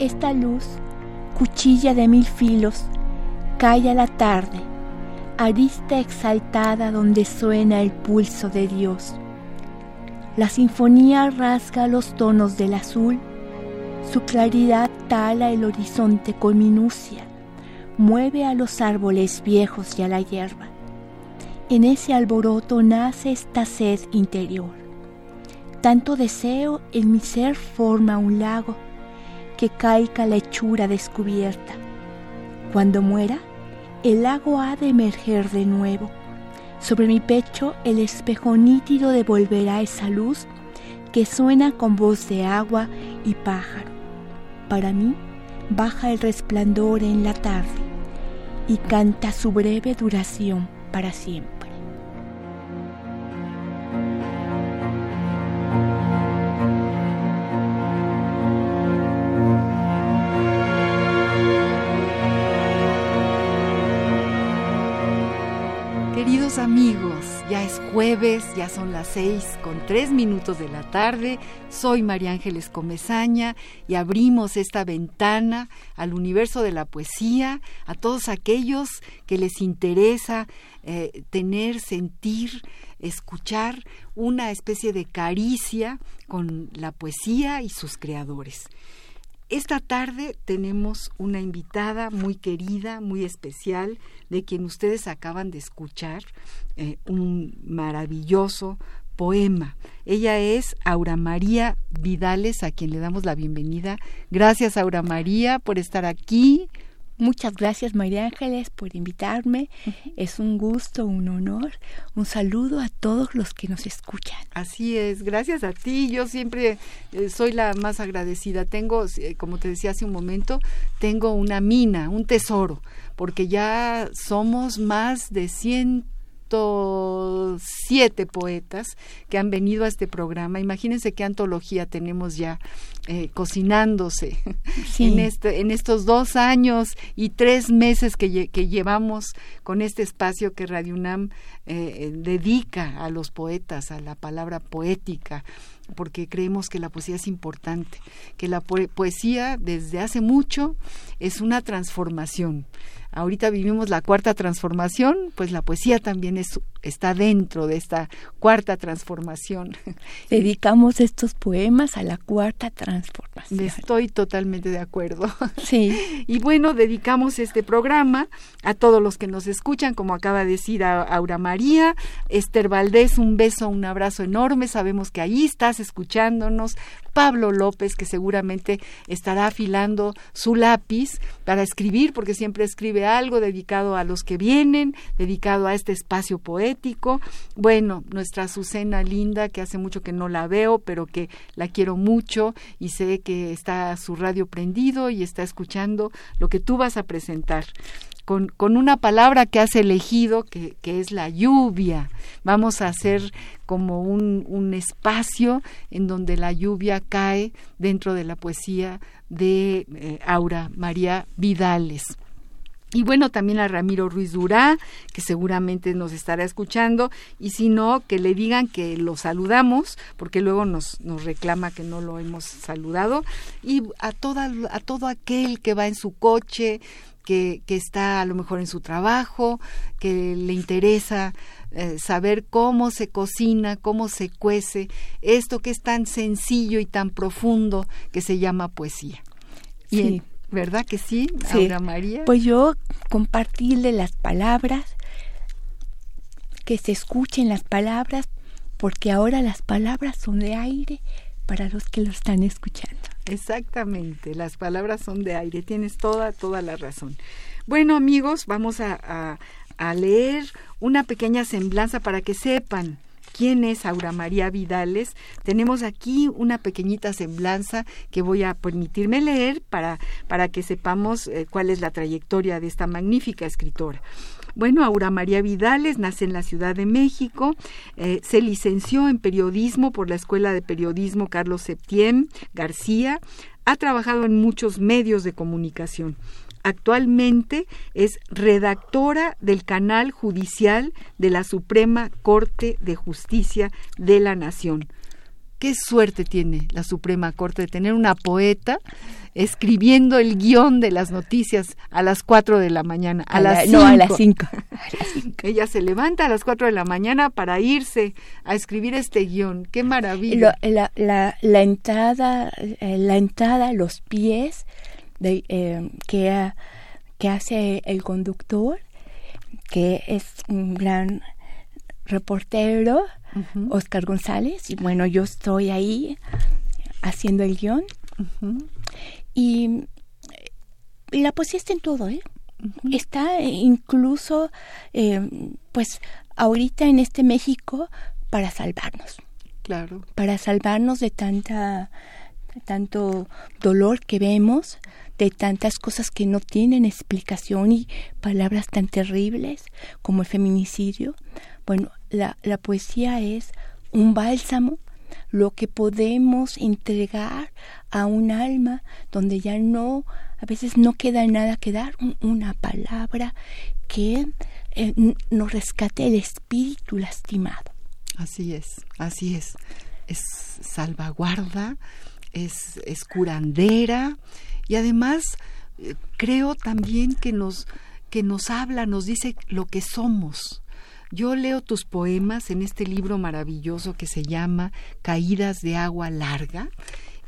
Esta luz, cuchilla de mil filos, cae a la tarde, arista exaltada donde suena el pulso de Dios. La sinfonía rasga los tonos del azul, su claridad tala el horizonte con minucia, mueve a los árboles viejos y a la hierba. En ese alboroto nace esta sed interior. Tanto deseo en mi ser forma un lago que caiga la hechura descubierta. Cuando muera, el lago ha de emerger de nuevo. Sobre mi pecho el espejo nítido devolverá esa luz que suena con voz de agua y pájaro. Para mí baja el resplandor en la tarde y canta su breve duración para siempre. Amigos, ya es jueves, ya son las seis con tres minutos de la tarde. Soy María Ángeles Comezaña y abrimos esta ventana al universo de la poesía, a todos aquellos que les interesa eh, tener, sentir, escuchar una especie de caricia con la poesía y sus creadores. Esta tarde tenemos una invitada muy querida, muy especial, de quien ustedes acaban de escuchar eh, un maravilloso poema. Ella es Aura María Vidales, a quien le damos la bienvenida. Gracias, Aura María, por estar aquí. Muchas gracias María Ángeles por invitarme. Es un gusto, un honor. Un saludo a todos los que nos escuchan. Así es, gracias a ti. Yo siempre eh, soy la más agradecida. Tengo, eh, como te decía hace un momento, tengo una mina, un tesoro, porque ya somos más de 100 siete poetas que han venido a este programa. Imagínense qué antología tenemos ya eh, cocinándose en, este, en estos dos años y tres meses que, que llevamos con este espacio que Radio UNAM eh, dedica a los poetas, a la palabra poética porque creemos que la poesía es importante, que la poesía desde hace mucho es una transformación ahorita vivimos la cuarta transformación, pues la poesía también es, está dentro de esta cuarta transformación. Dedicamos estos poemas a la cuarta transformación. Estoy totalmente de acuerdo. Sí. Y bueno, dedicamos este programa a todos los que nos escuchan, como acaba de decir Aura María, Esther Valdés, un beso, un abrazo enorme, sabemos que ahí estás escuchándonos, Pablo López, que seguramente estará afilando su lápiz para escribir, porque siempre escribe algo dedicado a los que vienen, dedicado a este espacio poético. Bueno, nuestra Azucena linda, que hace mucho que no la veo, pero que la quiero mucho y sé que está su radio prendido y está escuchando lo que tú vas a presentar con, una palabra que has elegido, que, es la lluvia. Vamos a hacer como un, espacio en donde la lluvia cae dentro de la poesía de eh, Aura María Vidales. Y bueno, también a Ramiro Ruiz Durá, que seguramente nos estará escuchando, y si no, que le digan que lo saludamos, porque luego nos, nos reclama que no lo hemos saludado, y a, toda, a todo aquel que va en su coche, que, está a lo mejor en su trabajo, que le interesa eh, saber cómo se cocina, cómo se cuece, esto que es tan sencillo y tan profundo que se llama poesía. Sí. ¿Verdad que sí, sí. María? Pues yo compartirle las palabras, que se escuchen las palabras porque ahora las palabras son de aire para los que lo están escuchando. Exactamente, las palabras son de aire, tienes toda, toda la razón. Bueno amigos, vamos a, a leer una pequeña semblanza para que sepan quién es Aura María Vidales, tenemos aquí una pequeñita semblanza que voy a permitirme leer para, para que sepamos eh, cuál es la trayectoria de esta magnífica escritora. Bueno, Aura María Vidales nace en la Ciudad de México, eh, se licenció en periodismo por la Escuela de Periodismo Carlos Septién García, ha trabajado en muchos medios de comunicación. Actualmente es redactora del canal judicial de la Suprema Corte de Justicia de la Nación. Qué suerte tiene la Suprema Corte de tener una poeta escribiendo el guion de las noticias a las cuatro de la mañana. A, las no, a las cinco. Ella se levanta a las cuatro de la mañana para irse a escribir este guion. Qué maravilla. la, la, la, entrada, eh, la entrada, los pies de, eh, que, que hace el conductor, que es un gran reportero, Oscar González, y bueno, yo estoy ahí haciendo el guion. y, la poesía está en todo, ¿eh? Está incluso, eh, pues, ahorita en este México para salvarnos. Claro. Para salvarnos de tanta tanto dolor que vemos, de tantas cosas que no tienen explicación y palabras tan terribles como el feminicidio. Bueno, la, la poesía es un bálsamo, lo que podemos entregar a un alma donde ya no, a veces no queda nada que dar, una palabra que eh, nos rescate el espíritu lastimado. Así es, así es. Es salvaguarda, es, es curandera, y además eh, creo también que nos, que nos habla, nos dice lo que somos. Yo leo tus poemas en este libro maravilloso que se llama Caídas de agua larga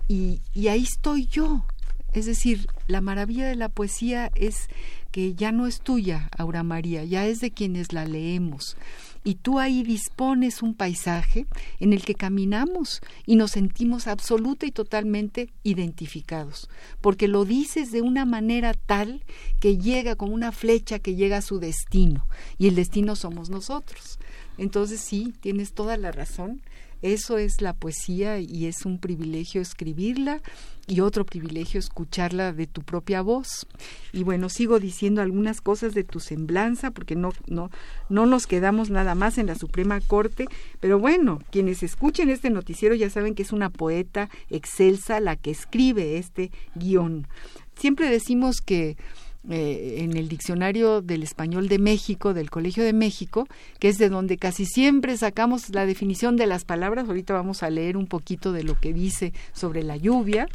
y, y ahí estoy yo. Es decir, la maravilla de la poesía es que ya no es tuya, Aura María, ya es de quienes la leemos y tú ahí dispones un paisaje en el que caminamos y nos sentimos absoluta y totalmente identificados, porque lo dices de una manera tal que llega como una flecha que llega a su destino y el destino somos nosotros. Entonces sí, tienes toda la razón eso es la poesía y es un privilegio escribirla y otro privilegio escucharla de tu propia voz. Y bueno, sigo diciendo algunas cosas de tu semblanza porque no no no nos quedamos nada más en la Suprema Corte, pero bueno, quienes escuchen este noticiero ya saben que es una poeta excelsa la que escribe este guion. Siempre decimos que eh, en el diccionario del español de México, del Colegio de México, que es de donde casi siempre sacamos la definición de las palabras. Ahorita vamos a leer un poquito de lo que dice sobre la lluvia.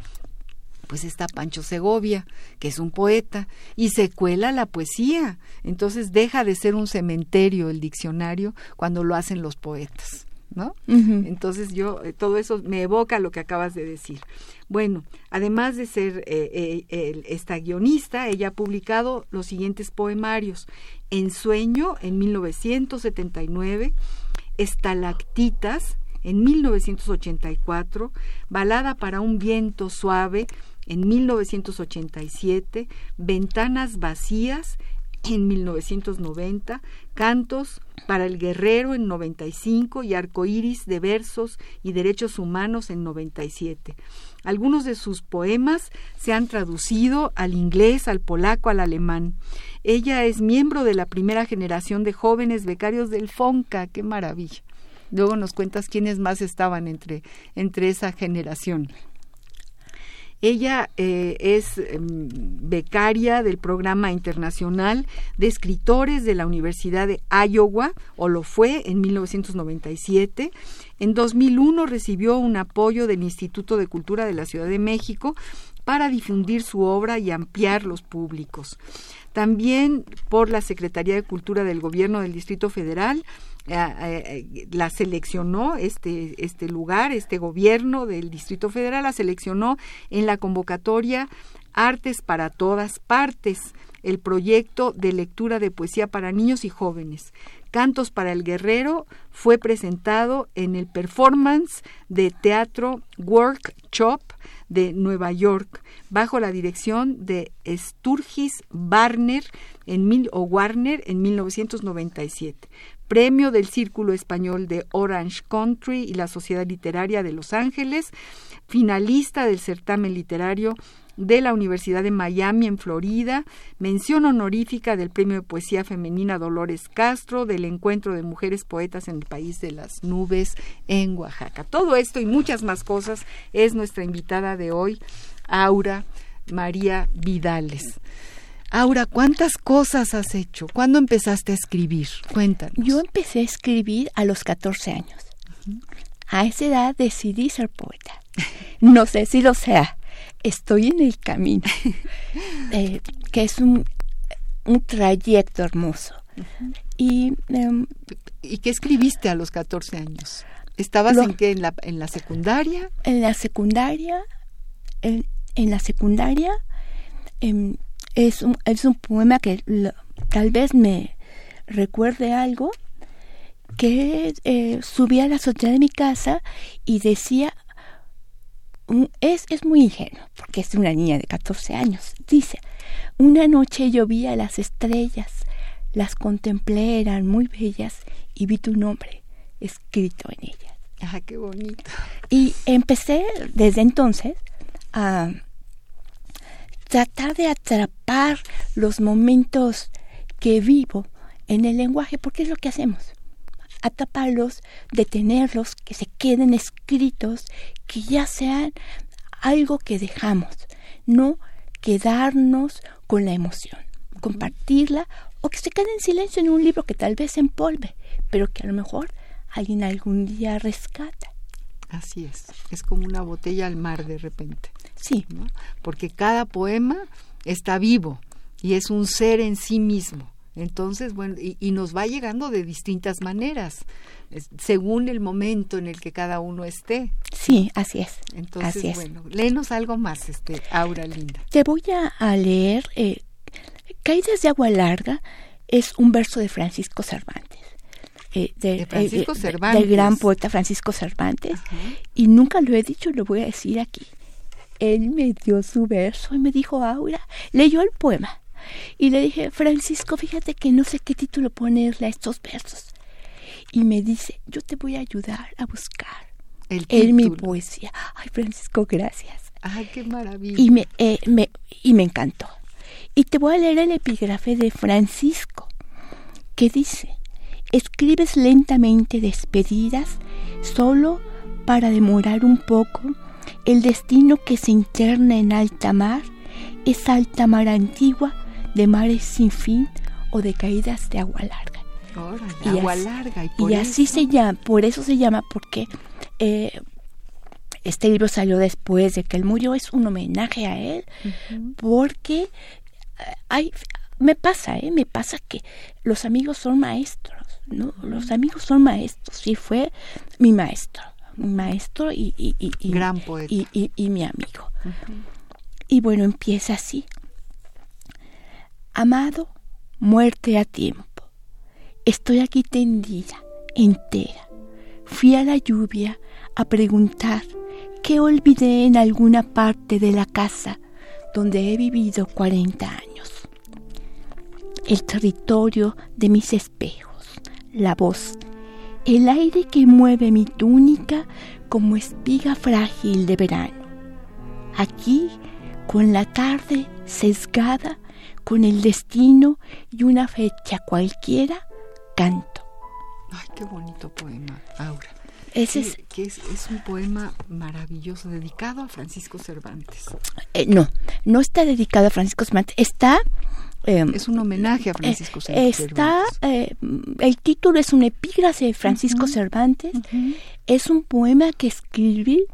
Pues está Pancho Segovia, que es un poeta, y se cuela la poesía. Entonces deja de ser un cementerio el diccionario cuando lo hacen los poetas. ¿no? Entonces yo, eh, todo eso me evoca lo que acabas de decir. Bueno, además de ser eh, eh, esta guionista, ella ha publicado los siguientes poemarios. En Sueño, en 1979, Estalactitas, en 1984, Balada para un viento suave, en 1987, Ventanas vacías, en 1990, Cantos para el Guerrero en 95 y Arcoíris de Versos y Derechos Humanos en 97. Algunos de sus poemas se han traducido al inglés, al polaco, al alemán. Ella es miembro de la primera generación de jóvenes becarios del FONCA. ¡Qué maravilla! Luego nos cuentas quiénes más estaban entre, entre esa generación. Ella eh, es em, becaria del Programa Internacional de Escritores de la Universidad de Iowa, o lo fue en 1997. En 2001 recibió un apoyo del Instituto de Cultura de la Ciudad de México para difundir su obra y ampliar los públicos. También por la Secretaría de Cultura del Gobierno del Distrito Federal la seleccionó este, este lugar, este gobierno del Distrito Federal, la seleccionó en la convocatoria Artes para todas partes, el proyecto de lectura de poesía para niños y jóvenes, Cantos para el Guerrero fue presentado en el performance de teatro Workshop de Nueva York bajo la dirección de Sturgis Warner en, mil, o Warner en 1997 premio del Círculo Español de Orange Country y la Sociedad Literaria de Los Ángeles, finalista del certamen literario de la Universidad de Miami en Florida, mención honorífica del Premio de Poesía Femenina Dolores Castro, del Encuentro de Mujeres Poetas en el País de las Nubes en Oaxaca. Todo esto y muchas más cosas es nuestra invitada de hoy, Aura María Vidales. Aura, ¿cuántas cosas has hecho? ¿Cuándo empezaste a escribir? Cuéntanos. Yo empecé a escribir a los 14 años. A esa edad decidí ser poeta. No sé si lo sea. Estoy en el camino. Eh, que es un, un trayecto hermoso. y, em, ¿Y qué escribiste a los 14 años? ¿Estabas en qué? ¿En la, en la secundaria? En la secundaria. En, en la secundaria. Em, es un, es un poema que tal vez me recuerde algo que eh, subí a la azotea de mi casa y decía es, es muy ingenuo porque es una niña de 14 años dice una noche yo vi a las estrellas las contemplé eran muy bellas y vi tu nombre escrito en ellas ah qué bonito. Y empecé desde entonces a tratar de atrapar los momentos que vivo en el lenguaje, porque es lo que hacemos. Atraparlos, detenerlos, que se queden escritos, que ya sean algo que dejamos, no quedarnos con la emoción, compartirla o que se quede en silencio en un libro que tal vez se empolve, pero que a lo mejor alguien algún día rescata. Así es, es como una botella al mar de repente. Sí. Porque cada poema está vivo y es un ser en sí mismo. Entonces, bueno, y, nos va llegando de distintas maneras, según el momento en el que cada uno esté. Sí, así es. Entonces, bueno, léenos algo más, este, Aura Linda. Te voy a, leer eh, Caídas de agua larga, es un verso de Francisco Cervantes. Eh, de, Francisco eh, Cervantes. del gran poeta Francisco Cervantes. Y nunca lo he dicho, lo voy a decir aquí él me dio su verso y me dijo, Aura, leyó el poema. Y le dije, Francisco, fíjate que no sé qué título ponerle a estos versos. Y me dice, yo te voy a ayudar a buscar el él mi poesía. Ay, Francisco, gracias. Ay, qué maravilla. Y me, eh, me, y me encantó. Y te voy a leer el epígrafe de Francisco, que dice, escribes lentamente despedidas solo para demorar un poco el destino que se interna en alta mar es alta mar antigua de mares sin fin o de caídas de agua larga. y agua larga. Y, así se llama, por eso se llama, porque eh, este libro salió después de que él murió, es un homenaje a él, porque eh, hay, me pasa, ¿eh? me pasa que los amigos son maestros, ¿no? Los amigos son maestros, sí fue mi maestro maestro y, y, y, Gran poeta. y, mi amigo. Y bueno, empieza así. Amado, muerte a tiempo. Estoy aquí tendida, entera. Fui a la lluvia a preguntar qué olvidé en alguna parte de la casa donde he vivido 40 años. El territorio de mis espejos, la voz el aire que mueve mi túnica como espiga frágil de verano. Aquí, con la tarde sesgada, con el destino y una fecha cualquiera, canto. Ay, qué bonito poema, Aura. Ese es, que es, un poema maravilloso dedicado a Francisco Cervantes. Eh, no, no está dedicado a Francisco Cervantes, está Em, es un homenaje a Francisco Cervantes. Está, eh, el título es un epígrafe de Francisco Cervantes. Es un poema que escribí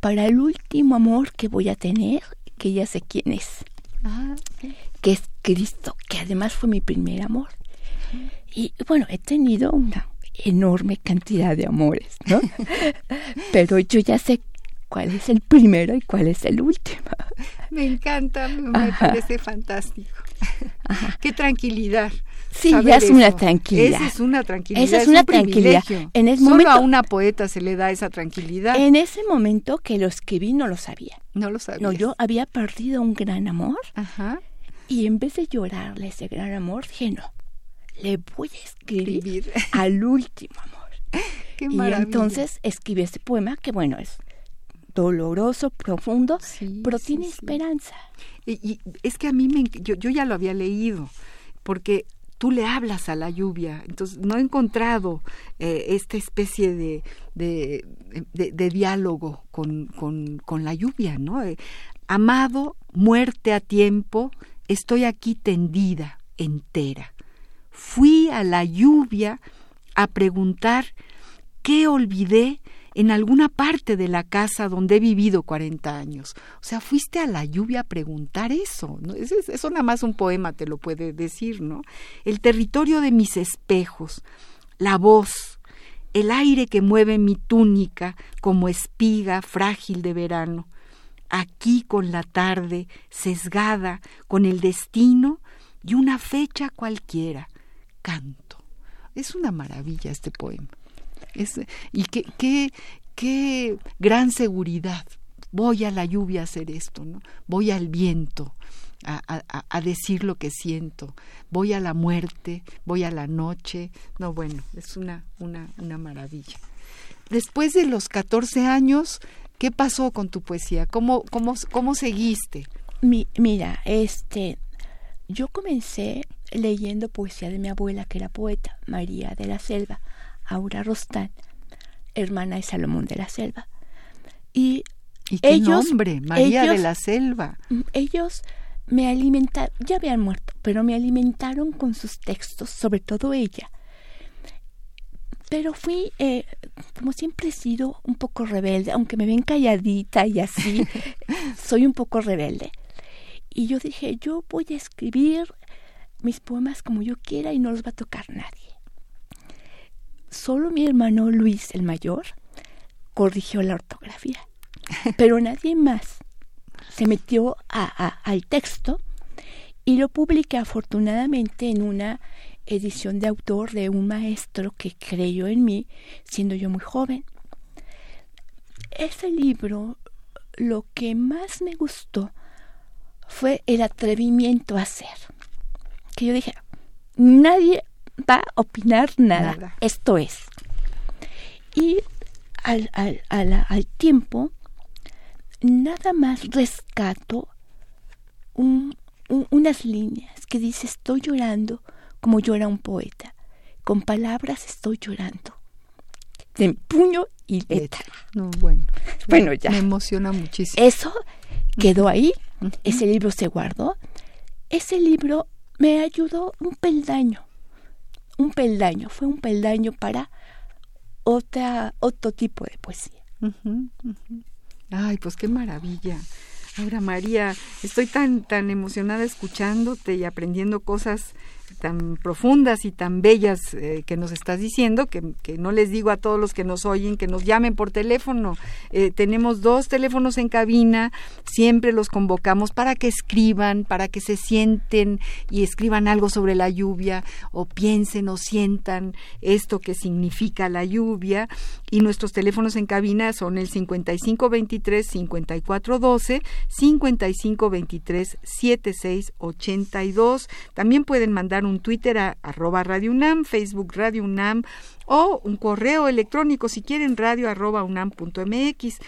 para el último amor que voy a tener, que ya sé quién es. Ah, que es Cristo, que además fue mi primer amor. Y bueno, he tenido una enorme cantidad de amores, ¿no? Pero yo ya sé cuál es el primero y cuál es el último. Me encanta, me parece fantástico. Qué tranquilidad Sí, ya es una tranquilidad. Esa es una tranquilidad. Esa es, una tranquilidad. En ese Solo a una poeta se le da esa tranquilidad. En ese momento que lo escribí no lo sabía. No lo sabía. No, yo había perdido un gran amor. Ajá. Y en vez de llorarle ese gran amor, dije, no, le voy a escribir al último amor. Qué y entonces escribí este poema que, bueno, es doloroso, profundo, pero tiene esperanza. Y, es que a mí me, yo, yo ya lo había leído, porque tú le hablas a la lluvia. Entonces, no he encontrado eh, esta especie de, de, de, diálogo con, con, con, la lluvia, ¿no? Eh, amado, muerte a tiempo, estoy aquí tendida, entera. Fui a la lluvia a preguntar qué olvidé en alguna parte de la casa donde he vivido 40 años. O sea, fuiste a la lluvia a preguntar eso. ¿no? Eso, eso nada más un poema te lo puede decir, ¿no? El territorio de mis espejos, la voz, el aire que mueve mi túnica como espiga frágil de verano. Aquí con la tarde, sesgada con el destino y una fecha cualquiera, canto. Es una maravilla este poema y qué, qué, qué gran seguridad. Voy a la lluvia a hacer esto, ¿no? Voy al viento a, a, decir lo que siento. Voy a la muerte, voy a la noche. No, bueno, es una, una, una maravilla. Después de los 14 años, ¿qué pasó con tu poesía? ¿Cómo, cómo, cómo seguiste? mira, este, yo comencé leyendo poesía de mi abuela, que era poeta, María de la Selva. Aura Rostán, hermana de Salomón de la Selva. Y, qué ellos, nombre? María de la Selva. Mm, ellos me alimentaron, ya habían muerto, pero me alimentaron con sus textos, sobre todo ella. Pero fui, eh, como siempre he sido, un poco rebelde, aunque me ven calladita y así, soy un poco rebelde. Y yo dije, yo voy a escribir mis poemas como yo quiera y no los va a tocar nadie solo mi hermano Luis, el mayor, corrigió la ortografía, pero nadie más se metió al texto y lo publiqué afortunadamente en una edición de autor de un maestro que creyó en mí siendo yo muy joven. Ese libro lo que más me gustó fue el atrevimiento a hacer. Que yo dije, nadie va a opinar nada. Esto es. Y al, al, al, tiempo, nada más rescato unas líneas que dice estoy llorando como llora un poeta. Con palabras estoy llorando. De puño y letra. No, bueno. Bueno, ya. Me emociona muchísimo. Eso quedó ahí. Ese libro se guardó. Ese libro me ayudó un peldaño un peldaño, fue un peldaño para otra, otro tipo de poesía. Ay, pues qué maravilla. Ahora María, estoy tan tan emocionada escuchándote y aprendiendo cosas tan profundas y tan bellas eh, que nos estás diciendo, que, no les digo a todos los que nos oyen que nos llamen por teléfono. Eh, tenemos dos teléfonos en cabina, siempre los convocamos para que escriban, para que se sienten y escriban algo sobre la lluvia o piensen o sientan esto que significa la lluvia. Y nuestros teléfonos en cabina son el 5523-5412, 5523-7682. También pueden mandar un Twitter a arroba Radio UNAM, Facebook Radio UNAM o un correo electrónico si quieren radio arroba unam.mx.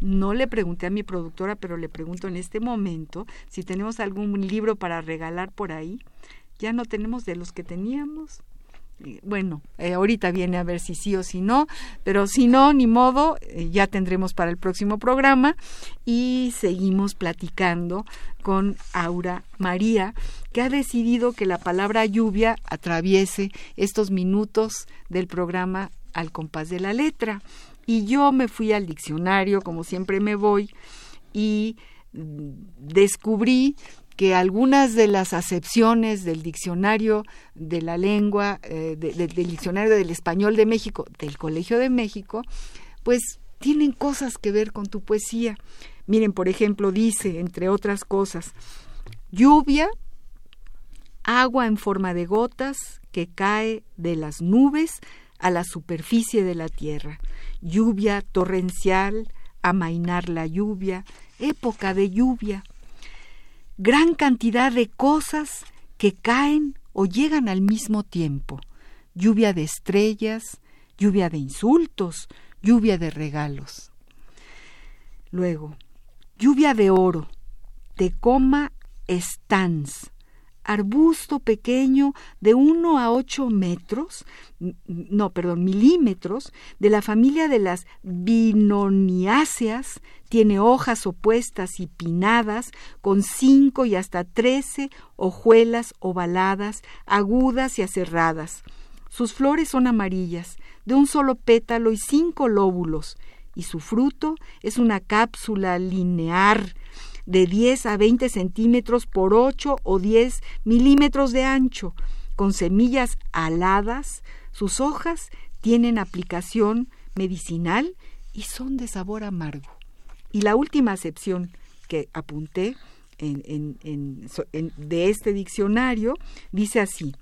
No le pregunté a mi productora, pero le pregunto en este momento si tenemos algún libro para regalar por ahí. Ya no tenemos de los que teníamos bueno, eh, ahorita viene a ver si sí o si no, pero si no, ni modo, eh, ya tendremos para el próximo programa y seguimos platicando con Aura María, que ha decidido que la palabra lluvia atraviese estos minutos del programa al compás de la letra. Y yo me fui al diccionario, como siempre me voy, y mm, descubrí que algunas de las acepciones del diccionario de la lengua, eh, del diccionario del español de México, del Colegio de México, pues tienen cosas que ver con tu poesía. Miren, por ejemplo, dice, entre otras cosas, lluvia agua en forma de gotas que cae de las nubes a la superficie de la tierra, lluvia torrencial, amainar la lluvia, época de lluvia, gran cantidad de cosas que caen o llegan al mismo tiempo, lluvia de estrellas, lluvia de insultos, lluvia de regalos. Luego, lluvia de oro, Tecoma stans, arbusto pequeño de 1 a 8 metros, no, perdón, milímetros, de la familia de las binoniáceas, tiene hojas opuestas y pinadas, con cinco y hasta trece hojuelas ovaladas, agudas y aserradas. Sus flores son amarillas, de un solo pétalo y cinco lóbulos, y su fruto es una cápsula linear de 10 a 20 centímetros por 8 o 10 milímetros de ancho, con semillas aladas. Sus hojas tienen aplicación medicinal y son de sabor amargo. Y la última acepción que apunté de este diccionario dice así,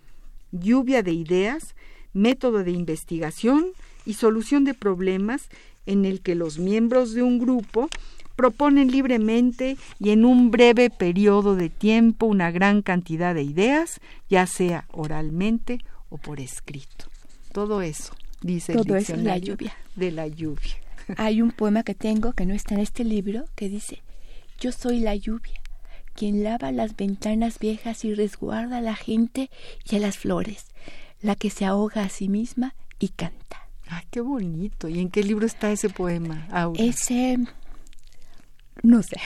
lluvia de ideas, método de investigación y solución de problemas en el que los miembros de un grupo proponen libremente y en un breve periodo de tiempo una gran cantidad de ideas, ya sea oralmente o por escrito. Todo eso, dice Todo el eso es la lluvia. de la lluvia. Hay un poema que tengo que no está en este libro que dice, yo soy la lluvia, quien lava las ventanas viejas y resguarda a la gente y a las flores, la que se ahoga a sí misma y canta. Ay, qué bonito. ¿Y en qué libro está ese poema, Aura? Ese no sé.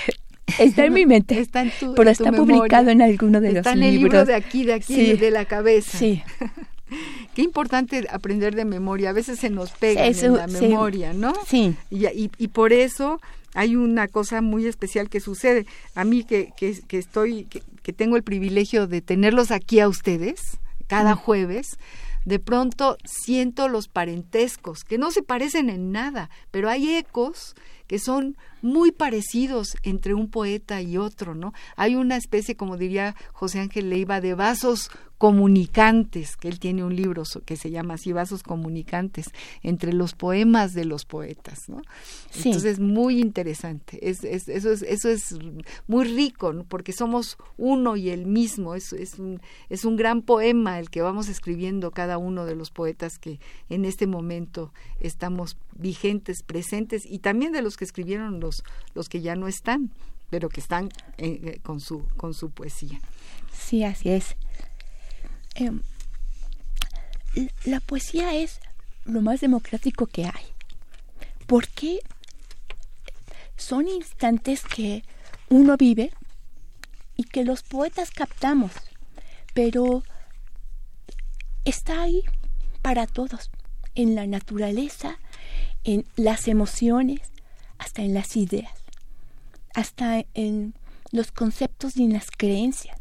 Está en mi mente. está en tu, pero en tu está memoria. publicado en alguno de Está los en el libros. libro de aquí, de aquí, Sí. de la cabeza. Sí, Qué importante aprender de memoria. A veces se nos pega en la sí. memoria, ¿no? sí. Y, y, y por eso hay una cosa muy especial que sucede. A mí que, que, que estoy, que, que tengo el privilegio de tenerlos aquí a ustedes cada jueves, de pronto siento los parentescos, que no se parecen en nada, pero hay ecos que son muy parecidos entre un poeta y otro, ¿no? Hay una especie, como diría José Ángel Leiva, de vasos comunicantes, que él tiene un libro que se llama así, Vasos comunicantes, entre los poemas de los poetas, ¿no? Sí. Entonces, muy interesante. Es, es- eso, es, eso es muy rico, ¿no? porque somos uno y el mismo. Es, es, un, es un gran poema el que vamos escribiendo cada uno de los poetas que en este momento estamos vigentes, presentes, y también de los que escribieron los, los que ya no están, pero que están eh, eh, con, su, con su poesía. Sí, así es. Em, la- poesía es lo más democrático que hay. Porque son instantes que uno vive y que los poetas captamos, pero está ahí para todos, en la naturaleza, en las emociones, hasta en las ideas, hasta en los conceptos y en las creencias.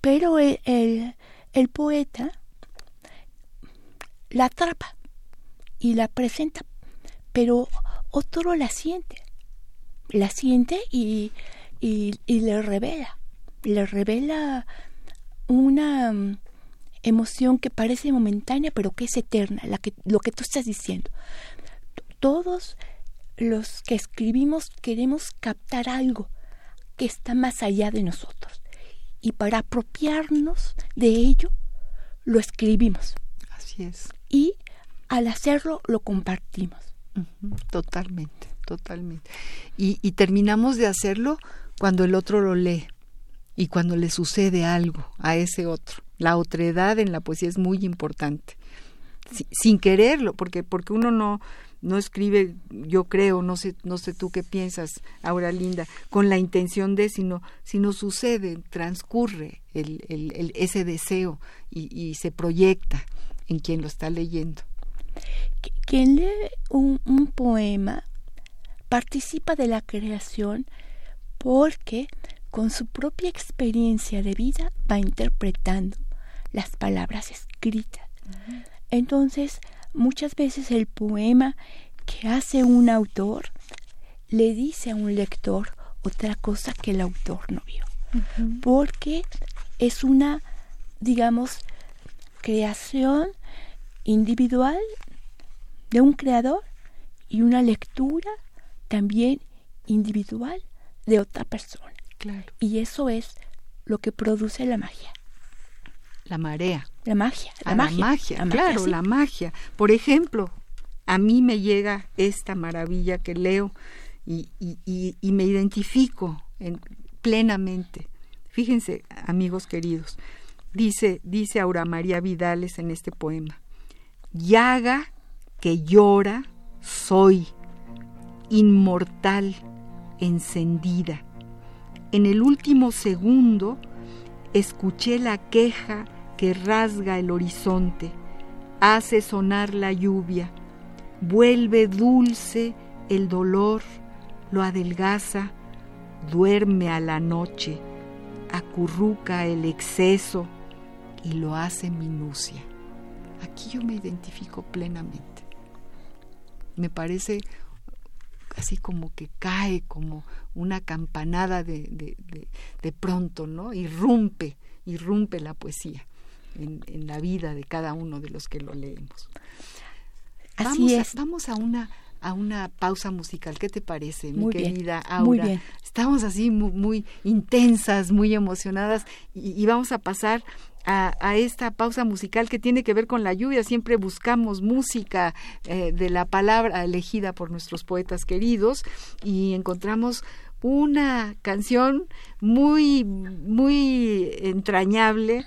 Pero el, el poeta la atrapa y la presenta, pero otro la siente, la siente y, y, le revela, le revela una mm, emoción que parece momentánea, pero que es eterna, la que, lo que tú estás diciendo. Todos los que escribimos queremos captar algo que está más allá de nosotros. Y para apropiarnos de ello, lo escribimos. Así es. Y al hacerlo, lo compartimos. Totalmente, totalmente. Y, y terminamos de hacerlo cuando el otro lo lee y cuando le sucede algo a ese otro. La otredad en la poesía es muy importante. Si- sin quererlo, porque, porque uno no, no escribe, yo creo, no sé, no sé tú qué piensas, Aura Linda, con la intención de, sino, sino sucede, transcurre el, el- el- ese deseo y, y se proyecta en quien lo está leyendo. Qu- Quien lee un, un poema participa de la creación porque con su propia experiencia de vida va interpretando las palabras escritas. Entonces, muchas veces el poema que hace un autor le dice a un lector otra cosa que el autor no vio, porque es una digamos, creación individual de un creador y una lectura también individual de otra persona. Claro. Y eso es lo que produce la magia. La marea. La magia. La, magia, la magia, claro, sí. la magia. Por ejemplo, a mí me llega esta maravilla que leo y, y- y- y me identifico en- plenamente. Fíjense, amigos queridos, dice, dice Aura María Vidales en este poema, llaga que llora soy, inmortal, encendida. En el último segundo escuché la queja que rasga el horizonte, hace sonar la lluvia, vuelve dulce el dolor, lo adelgaza, duerme a la noche, acurruca el exceso y lo hace minucia. Aquí yo me identifico plenamente. Me parece así como que cae como una campanada de, de, pronto, ¿no? Irrumpe, irrumpe la poesía en, en, la vida de cada uno de los que lo leemos. Así vamos es. A, vamos a una a una pausa musical. ¿Qué te parece, mi Muy querida bien, Aura? muy bien. Estamos así muy, muy intensas, muy emocionadas y, y vamos a pasar a, a, esta pausa musical que tiene que ver con la lluvia. Siempre buscamos música eh, de la palabra elegida por nuestros poetas queridos y encontramos una canción muy, muy entrañable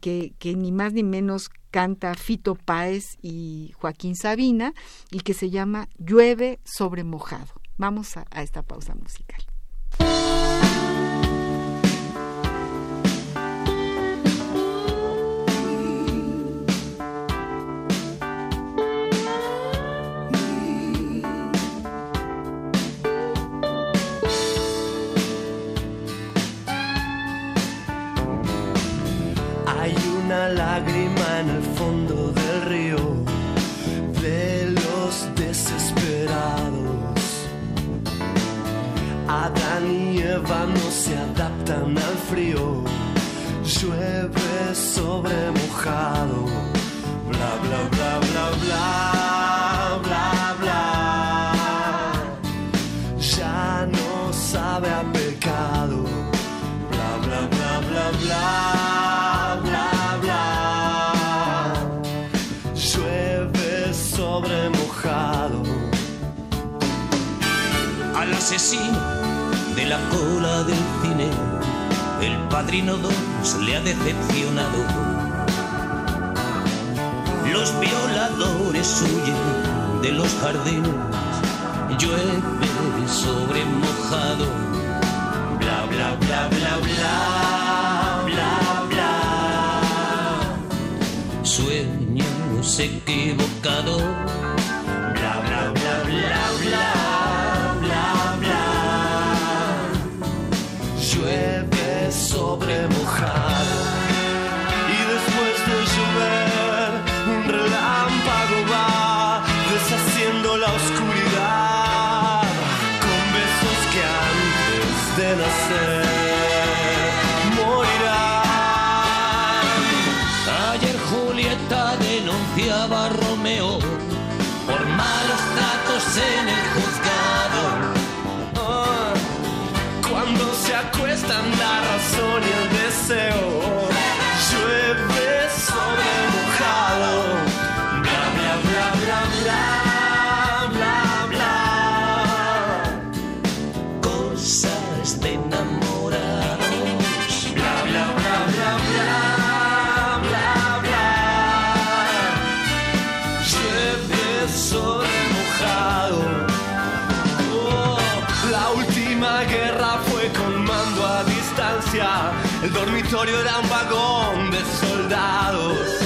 que, que ni más ni menos canta Fito Páez y Joaquín Sabina y que se llama Llueve sobre mojado. Vamos a, a esta pausa musical. Lágrima en el fondo del río de los desesperados. Adán y Eva no se adaptan al frío. Llueve sobre mojado. Bla bla bla bla bla padrino 2 le ha decepcionado. Los violadores huyen de los jardines, llueve sobre mojado. Bla bla bla bla bla bla bla. Sueños equivocados. Bla bla bla bla Llueve sobre mojado. Oh, la última guerra fue con mando a distancia. El dormitorio era un vagón de soldados.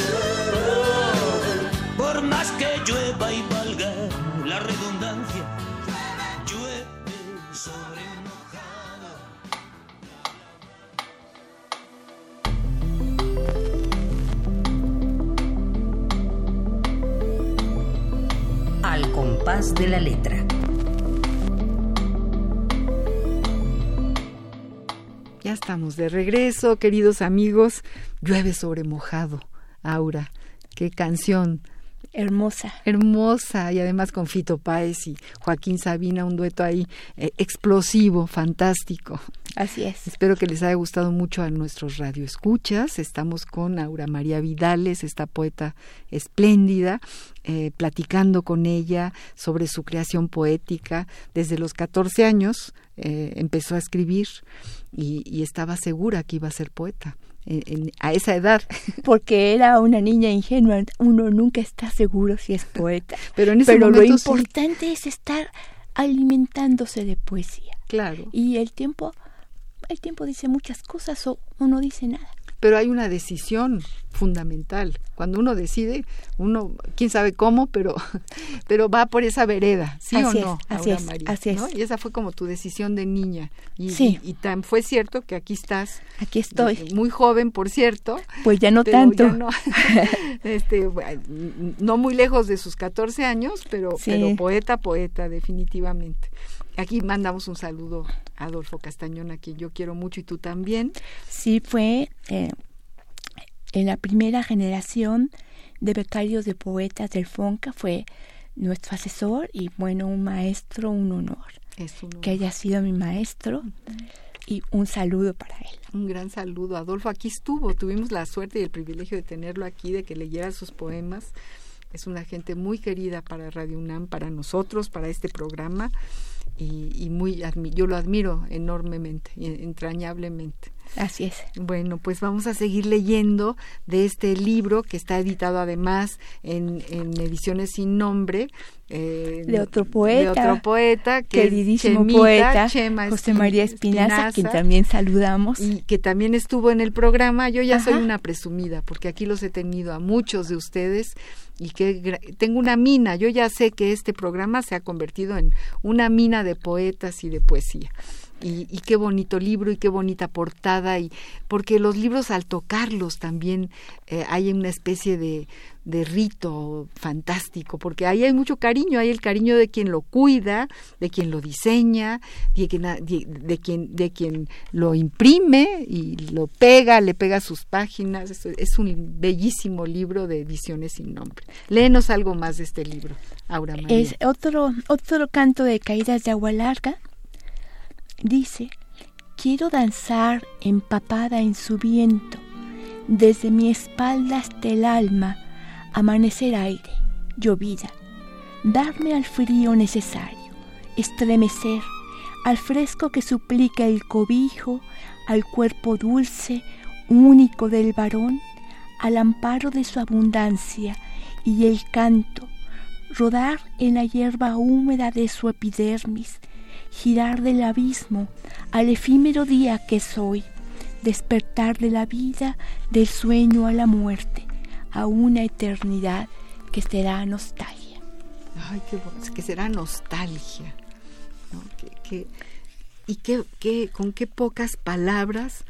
De la letra. Ya estamos de regreso, queridos amigos. Llueve sobre mojado, Aura. Qué canción Hermosa. hermosa y además con Fito Páez y Joaquín Sabina, un dueto ahí eh, explosivo, fantástico. Así es. Espero que les haya gustado mucho a nuestros radioescuchas. Estamos con Aura María Vidales, esta poeta espléndida, eh, platicando con ella sobre su creación poética. Desde los 14 años eh, empezó a escribir y, y estaba segura que iba a ser poeta. En- en- a esa edad, Porque era una niña ingenua. Uno nunca está seguro si es poeta. pero en ese Pero lo sí, importante es estar alimentándose de poesía. claro. Y el tiempo, el tiempo dice muchas cosas o, o no dice nada. Pero hay una decisión fundamental. Cuando uno decide, uno, quién sabe cómo, pero, pero va por esa vereda, ¿sí Así o es, no? así Aura es, María, así es. ¿no? Y esa fue como tu decisión de niña. Y, Sí. y, y tan fue cierto que aquí estás. Aquí estoy. Muy joven, por cierto. Pues ya no tanto. ya no, este, bueno, no muy lejos de sus 14 años, pero, Sí. pero poeta, poeta, definitivamente. Aquí mandamos un saludo a Adolfo Castañón, a quien yo quiero mucho y tú también. Sí, fue eh, en la primera generación de becarios de poetas del FONCA, fue nuestro asesor y bueno, un maestro, un honor Es un, que haya sido mi maestro y un saludo para él. un gran saludo. Adolfo aquí estuvo, tuvimos la suerte y el privilegio de tenerlo aquí, de que leyera sus poemas. Es una gente muy querida para Radio UNAM, para nosotros, para este programa y, y muy yo lo admiro enormemente, entrañablemente. Así es. Bueno, pues vamos a seguir leyendo de este libro que está editado además en, en ediciones sin nombre. eh, De otro poeta, De otro poeta, que Queridísimo Chemita, poeta, Chema José María Espinaza, quien también saludamos. Y que también estuvo en el programa. Yo ya soy una presumida, porque aquí los he tenido a muchos de ustedes y que tengo una mina. Yo ya sé que este programa se ha convertido en una mina de poetas y de poesía. Y, y qué bonito libro y qué bonita portada y porque los libros al tocarlos también eh, hay una especie de, de rito fantástico porque ahí hay mucho cariño hay el cariño de quien lo cuida de quien lo diseña de quien, de, de quien de quien lo imprime y lo pega le pega sus páginas. Es, es un bellísimo libro de ediciones sin nombre. Léenos algo más de este libro Aura María. Es otro, otro canto de caídas de agua larga. Dice, quiero danzar empapada en su viento, desde mi espalda hasta el alma, amanecer aire, llovida, darme al frío necesario, estremecer, al fresco que suplica el cobijo, al cuerpo dulce, único del varón, al amparo de su abundancia y el canto, rodar en la hierba húmeda de su epidermis, girar del abismo al efímero día que soy, despertar de la vida, del sueño a la muerte, a una eternidad que será nostalgia. Ay, qué que será nostalgia. ¿no? Que- que- y qué, qué- con qué pocas palabras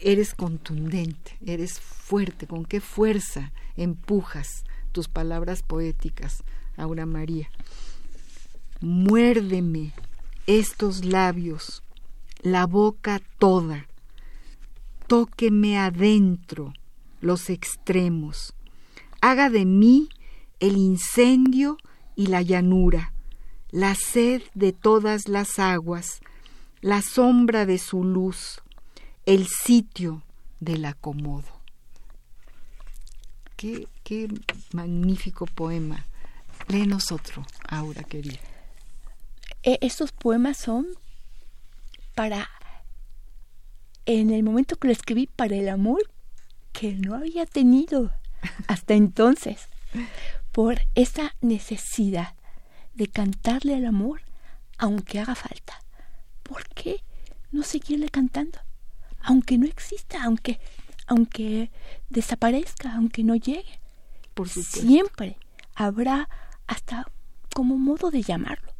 eres contundente, eres fuerte, con qué fuerza empujas tus palabras poéticas, Aura María. Muérdeme estos labios, la boca toda, tóqueme adentro los extremos, haga de mí el incendio y la llanura, la sed de todas las aguas, la sombra de su luz, el sitio del acomodo. Qué, qué magnífico poema. Léenos otro, Aura querida. E- estos poemas son para, en el momento que lo escribí, para el amor que no había tenido hasta entonces, por esa necesidad de cantarle al amor aunque haga falta. ¿Por qué no seguirle cantando? Aunque no exista, aunque, aunque desaparezca, aunque no llegue. Por. Siempre habrá hasta como modo de llamarlo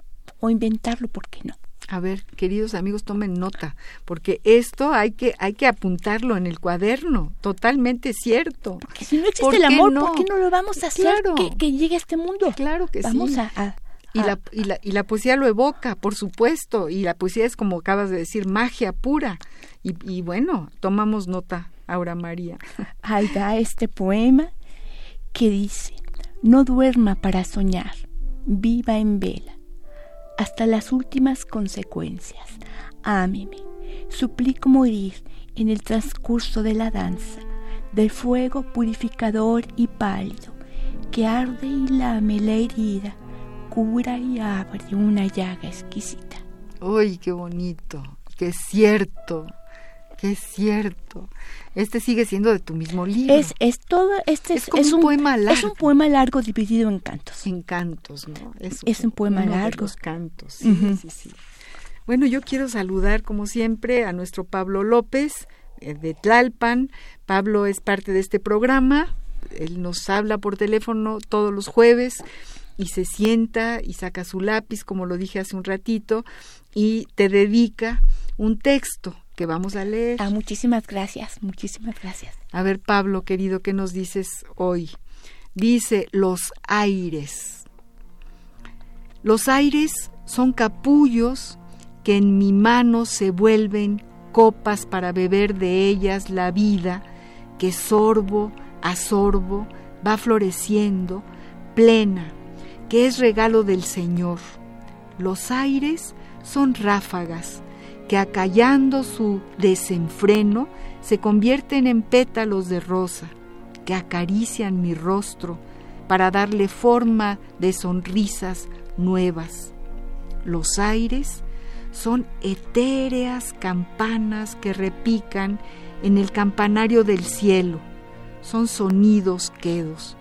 o inventarlo, ¿por qué no? A ver, queridos amigos, tomen nota, porque esto hay que, hay que apuntarlo en el cuaderno, totalmente cierto. Porque si no ¿Por existe el amor, no? ¿por qué no lo vamos a hacer Claro. que, que llegue a este mundo? Claro que vamos sí. a, a- Y, la, y, la, y la poesía lo evoca, por supuesto, y la poesía es como acabas de decir, magia pura. Y, y bueno, tomamos nota, Aura María. Ahí va este poema que dice, no duerma para soñar, viva en vela, hasta las últimas consecuencias. Ámeme, suplico morir en el transcurso de la danza, del fuego purificador y pálido, que arde y lame la herida, cura y abre una llaga exquisita. ¡Uy, qué bonito! ¡Qué cierto! ¡Qué cierto! Este sigue siendo de tu mismo libro. Es, es todo, este es, Es como es un poema largo. Es un poema largo dividido en cantos. en cantos, ¿no? Es un poema uno de largo. los cantos, sí, sí, sí. Bueno, yo quiero saludar, como siempre, a nuestro Pablo López eh, de Tlalpan. Pablo es parte de este programa. Él nos habla por teléfono todos los jueves y se sienta y saca su lápiz, como lo dije hace un ratito, y te dedica un texto que vamos a leer. Ah, muchísimas gracias, muchísimas gracias. A ver, Pablo, querido, ¿qué nos dices hoy? Dice los aires. Los aires son capullos que en mi mano se vuelven copas para beber de ellas la vida que sorbo a sorbo va floreciendo, plena, que es regalo del Señor. Los aires son ráfagas que acallando su desenfreno se convierten en pétalos de rosa, que acarician mi rostro para darle forma de sonrisas nuevas. Los aires son etéreas campanas que repican en el campanario del cielo. Son sonidos quedos,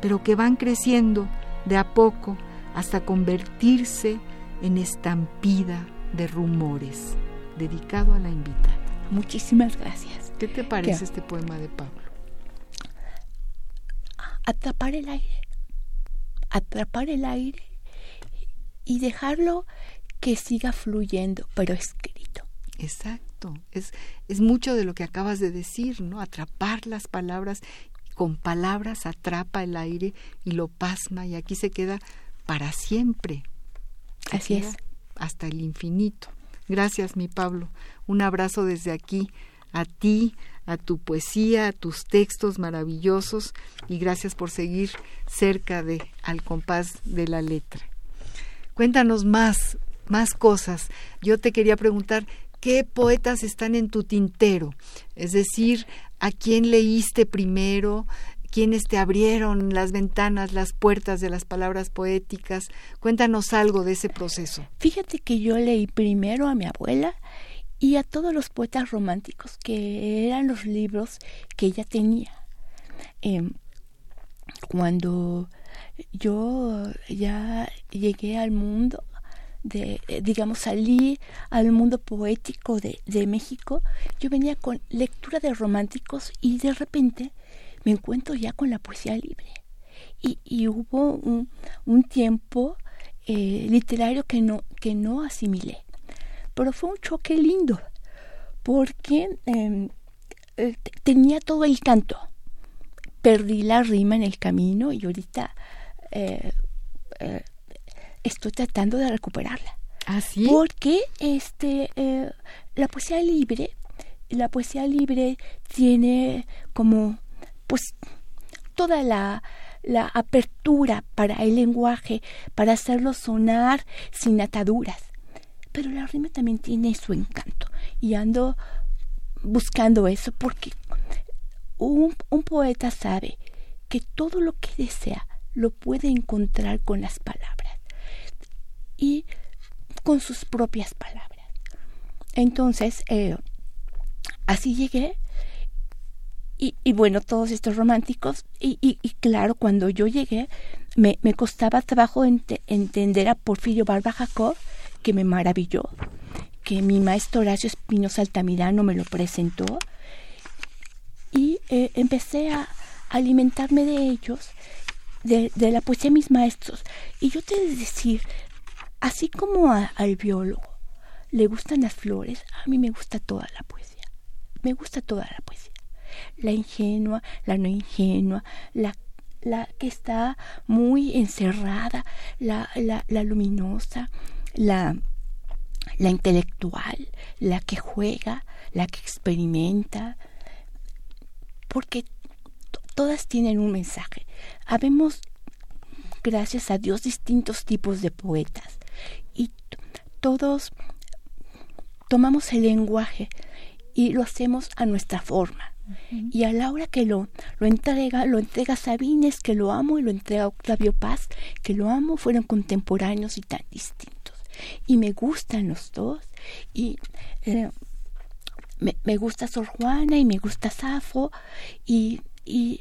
pero que van creciendo de a poco hasta convertirse en estampida de rumores, dedicado a la invitada. Muchísimas gracias. ¿Qué te parece ¿Qué? este poema de Pablo? Atrapar el aire. Atrapar el aire y dejarlo que siga fluyendo, pero escrito. Exacto, es, es mucho de lo que acabas de decir, ¿no? Atrapar las palabras, con palabras atrapa el aire y lo pasma y aquí se queda para siempre. Así es. Hasta el infinito. Gracias, mi Pablo. Un abrazo desde aquí a ti, a tu poesía, a tus textos maravillosos y gracias por seguir cerca de Al compás de la letra. Cuéntanos más, más cosas. Yo te quería preguntar, ¿qué poetas están en tu tintero? Es decir, ¿a quién leíste primero? ¿Quiénes te abrieron las ventanas, las puertas de las palabras poéticas? Cuéntanos algo de ese proceso. Fíjate que yo leí primero a mi abuela y a todos los poetas románticos, que eran los libros que ella tenía. Em, cuando yo ya llegué al mundo, de, digamos, salí al mundo poético de México, yo venía con lectura de románticos y de repente me encuentro ya con la poesía libre. Y, y hubo un, un tiempo eh, literario que no, que no asimilé. Pero fue un choque lindo, porque eh, eh, tenía todo el canto. Perdí la rima en el camino y ahorita eh, estoy tratando de recuperarla. ¿Así? Porque este, la poesía libre, la poesía libre tiene como, pues, toda la, la apertura para el lenguaje, para hacerlo sonar sin ataduras. Pero la rima también tiene su encanto y ando buscando eso porque un, un poeta sabe que todo lo que desea lo puede encontrar con las palabras y con sus propias palabras. Entonces, eh, así llegué y, bueno, todos estos románticos, y, claro, cuando yo llegué, me, me costaba trabajo ente, entender a Porfirio Barba Jacob, que me maravilló, que mi maestro Horacio Espinosa Altamirano me lo presentó, y eh, empecé a alimentarme de ellos, de, de, la poesía de mis maestros. Y yo te de decir, así como a, al biólogo le gustan las flores, a mí me gusta toda la poesía, me gusta toda la poesía la ingenua, la no ingenua, la, la que está muy encerrada, la, la, la luminosa, la, la intelectual, la que juega, la que experimenta, porque todas tienen un mensaje. Habemos, gracias a Dios, distintos tipos de poetas y todos tomamos el lenguaje y lo hacemos a nuestra forma. Y a la hora que lo, lo entrega, lo entrega Sabines, que lo amo, y lo entrega Octavio Paz, que lo amo, fueron contemporáneos y tan distintos. Y me gustan los dos. Y eh, me, gusta Sor Juana y me gusta Safo. Y, y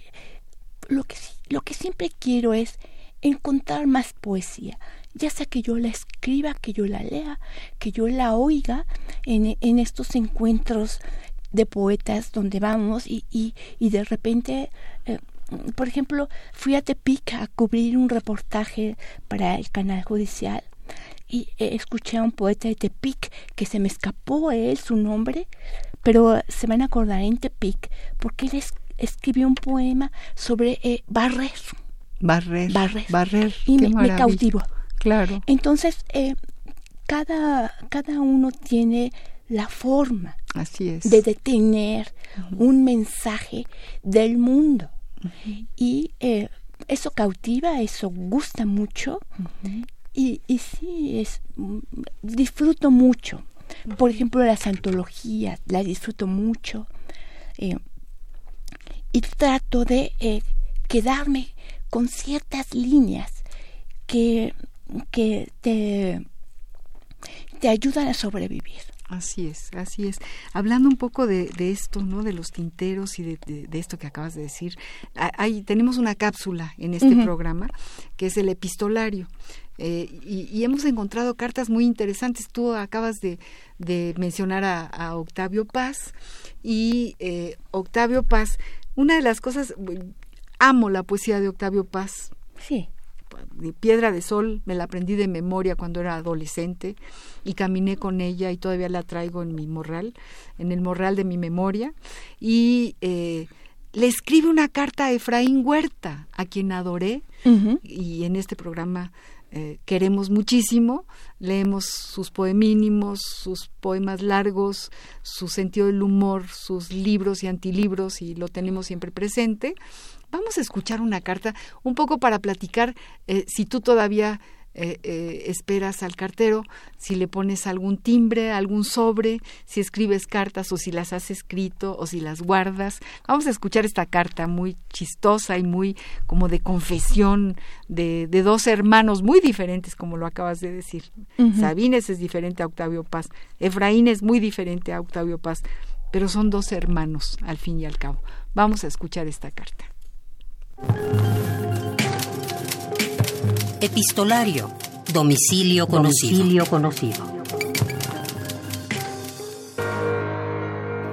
lo, que, lo que siempre quiero es encontrar más poesía, ya sea que yo la escriba, que yo la lea, que yo la oiga en, en estos encuentros de poetas donde vamos y, y, y de repente, eh, por ejemplo, fui a Tepic a cubrir un reportaje para el canal judicial y eh, escuché a un poeta de Tepic que se me escapó él su nombre, pero se van a acordar en Tepic porque él escribió un poema sobre eh, barrer. Barrer. Barrer. Y me, me, cautivó. Claro. Entonces, eh, cada, cada uno tiene la forma Así es. de detener un mensaje del mundo. Y eh, eso cautiva, eso gusta mucho. y, y sí, es, mm, disfruto mucho. Por ejemplo, las antologías, las disfruto mucho. Eh, y trato de eh, quedarme con ciertas líneas que, que te, te ayudan a sobrevivir. Así es, así es. Hablando un poco de, de esto, ¿no? De los tinteros y de, de, esto que acabas de decir, hay, tenemos una cápsula en este programa que es el epistolario. Eh, y, hemos encontrado cartas muy interesantes. Tú acabas de, de mencionar a, Octavio Paz y eh, Octavio Paz, una de las cosas, amo la poesía de Octavio Paz. Sí. Piedra de Sol me la aprendí de memoria cuando era adolescente y caminé con ella y todavía la traigo en mi morral, en el morral de mi memoria. Y eh, le escribe una carta a Efraín Huerta, a quien adoré, y en este programa eh, queremos muchísimo, leemos sus poemínimos, sus poemas largos, su sentido del humor, sus libros y antilibros, y lo tenemos siempre presente. Vamos a escuchar una carta un poco para platicar eh, si tú todavía eh, eh, esperas al cartero, si le pones algún timbre, algún sobre, si escribes cartas o si las has escrito o si las guardas. Vamos a escuchar esta carta muy chistosa y muy como de confesión de, de dos hermanos muy diferentes, como lo acabas de decir. Sabines es diferente a Octavio Paz, Efraín es muy diferente a Octavio Paz, pero son dos hermanos al fin y al cabo. Vamos a escuchar esta carta. Epistolario. Domicilio conocido. Domicilio conocido.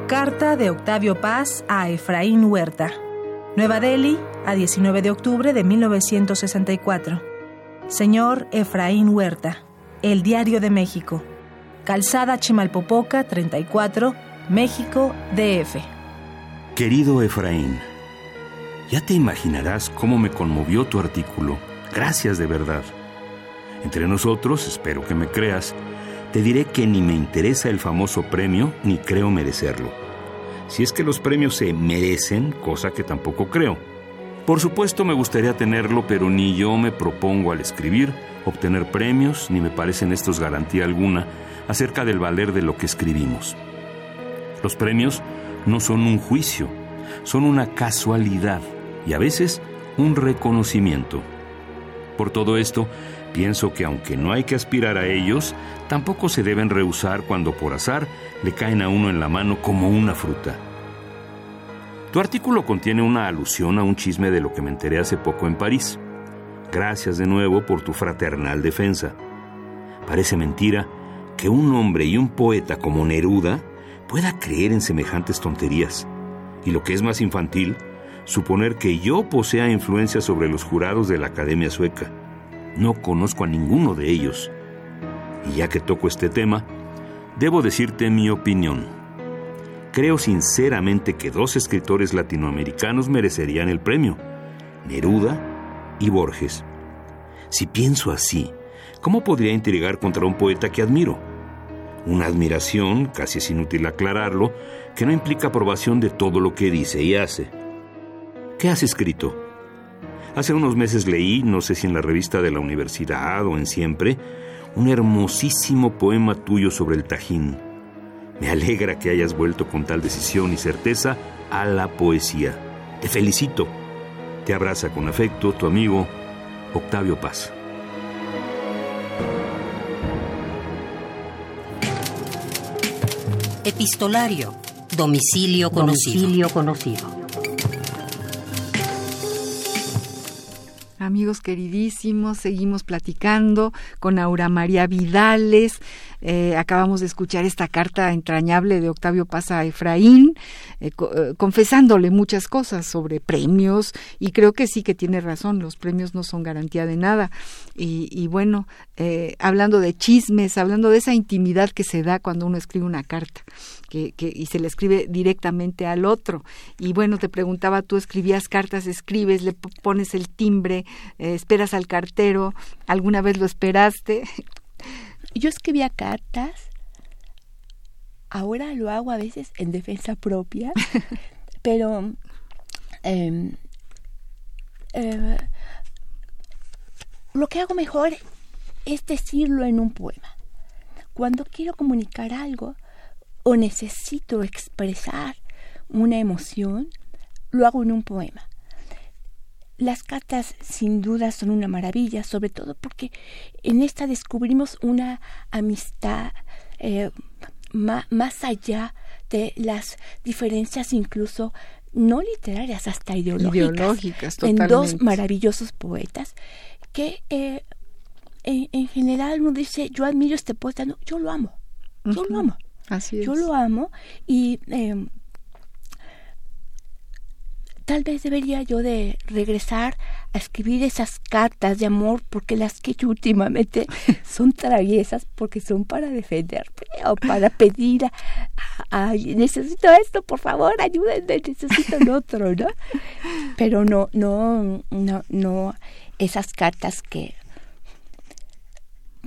Carta de Octavio Paz a Efraín Huerta. Nueva Delhi, a 19 de octubre de 1964. Señor Efraín Huerta, El Diario de México. Calzada Chimalpopoca, 34, México, DF. Querido Efraín, ya te imaginarás cómo me conmovió tu artículo. Gracias de verdad. Entre nosotros, espero que me creas, te diré que ni me interesa el famoso premio ni creo merecerlo. Si es que los premios se merecen, cosa que tampoco creo. Por supuesto me gustaría tenerlo, pero ni yo me propongo al escribir obtener premios, ni me parecen estos garantía alguna acerca del valer de lo que escribimos. Los premios no son un juicio, son una casualidad y a veces un reconocimiento. Por todo esto, pienso que aunque no hay que aspirar a ellos, tampoco se deben rehusar cuando por azar le caen a uno en la mano como una fruta. Tu artículo contiene una alusión a un chisme de lo que me enteré hace poco en París. Gracias de nuevo por tu fraternal defensa. Parece mentira que un hombre y un poeta como Neruda pueda creer en semejantes tonterías. Y lo que es más infantil, suponer que yo posea influencia sobre los jurados de la Academia Sueca. No conozco a ninguno de ellos. Y ya que toco este tema, debo decirte mi opinión. Creo sinceramente que dos escritores latinoamericanos merecerían el premio, Neruda y Borges. Si pienso así, ¿cómo podría intrigar contra un poeta que admiro? Una admiración, casi es inútil aclararlo, que no implica aprobación de todo lo que dice y hace. ¿Qué has escrito? Hace unos meses leí, no sé si en la revista de la universidad o en Siempre, un hermosísimo poema tuyo sobre el Tajín. Me alegra que hayas vuelto con tal decisión y certeza a la poesía. Te felicito. Te abraza con afecto tu amigo Octavio Paz. Epistolario. Domicilio conocido. Domicilio conocido. Amigos queridísimos, seguimos platicando con Aura María Vidales. Eh, acabamos de escuchar esta carta entrañable de Octavio Paz a Efraín, eh, eh, confesándole muchas cosas sobre premios, y creo que sí que tiene razón, los premios no son garantía de nada. Y, y bueno, hablando de chismes, hablando de esa intimidad que se da cuando uno escribe una carta que, y se le escribe directamente al otro. Y bueno, te preguntaba, tú escribías cartas, escribes, le pones el timbre, eh, esperas al cartero, ¿alguna vez lo esperaste? Yo escribía cartas, ahora lo hago a veces en defensa propia, pero em, eh, lo que hago mejor es decirlo en un poema. Cuando quiero comunicar algo, o necesito expresar una emoción, lo hago en un poema. Las cartas sin duda son una maravilla, sobre todo porque en esta descubrimos una amistad eh, más allá de las diferencias incluso no literarias, hasta ideológicas, en dos maravillosos poetas que eh, en, general uno dice, yo admiro este poeta, no, yo lo amo, yo lo amo. Yo lo amo y em, tal vez debería yo de regresar a escribir esas cartas de amor porque las que yo últimamente son traviesas porque son para defenderme o para pedir a, necesito esto por favor ayúdenme necesito el otro no pero no no no no esas cartas que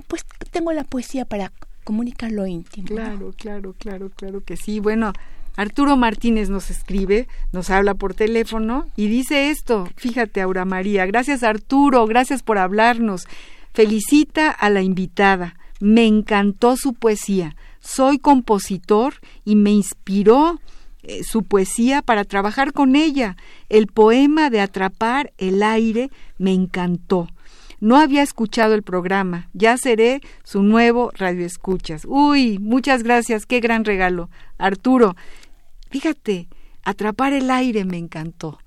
pues tengo la poesía para comunica lo íntimo. Claro, claro, claro, claro que sí. Bueno, Arturo Martínez nos escribe, nos habla por teléfono y dice esto. Fíjate, Aura María. Gracias, Arturo. Gracias por hablarnos. Felicita a la invitada. Me encantó su poesía. Soy compositor y me inspiró eh, su poesía para trabajar con ella. El poema de Atrapar el aire me encantó. No había escuchado el programa. Ya seré su nuevo radio escuchas. Uy, muchas gracias. Qué gran regalo. Arturo, fíjate, atrapar el aire me encantó.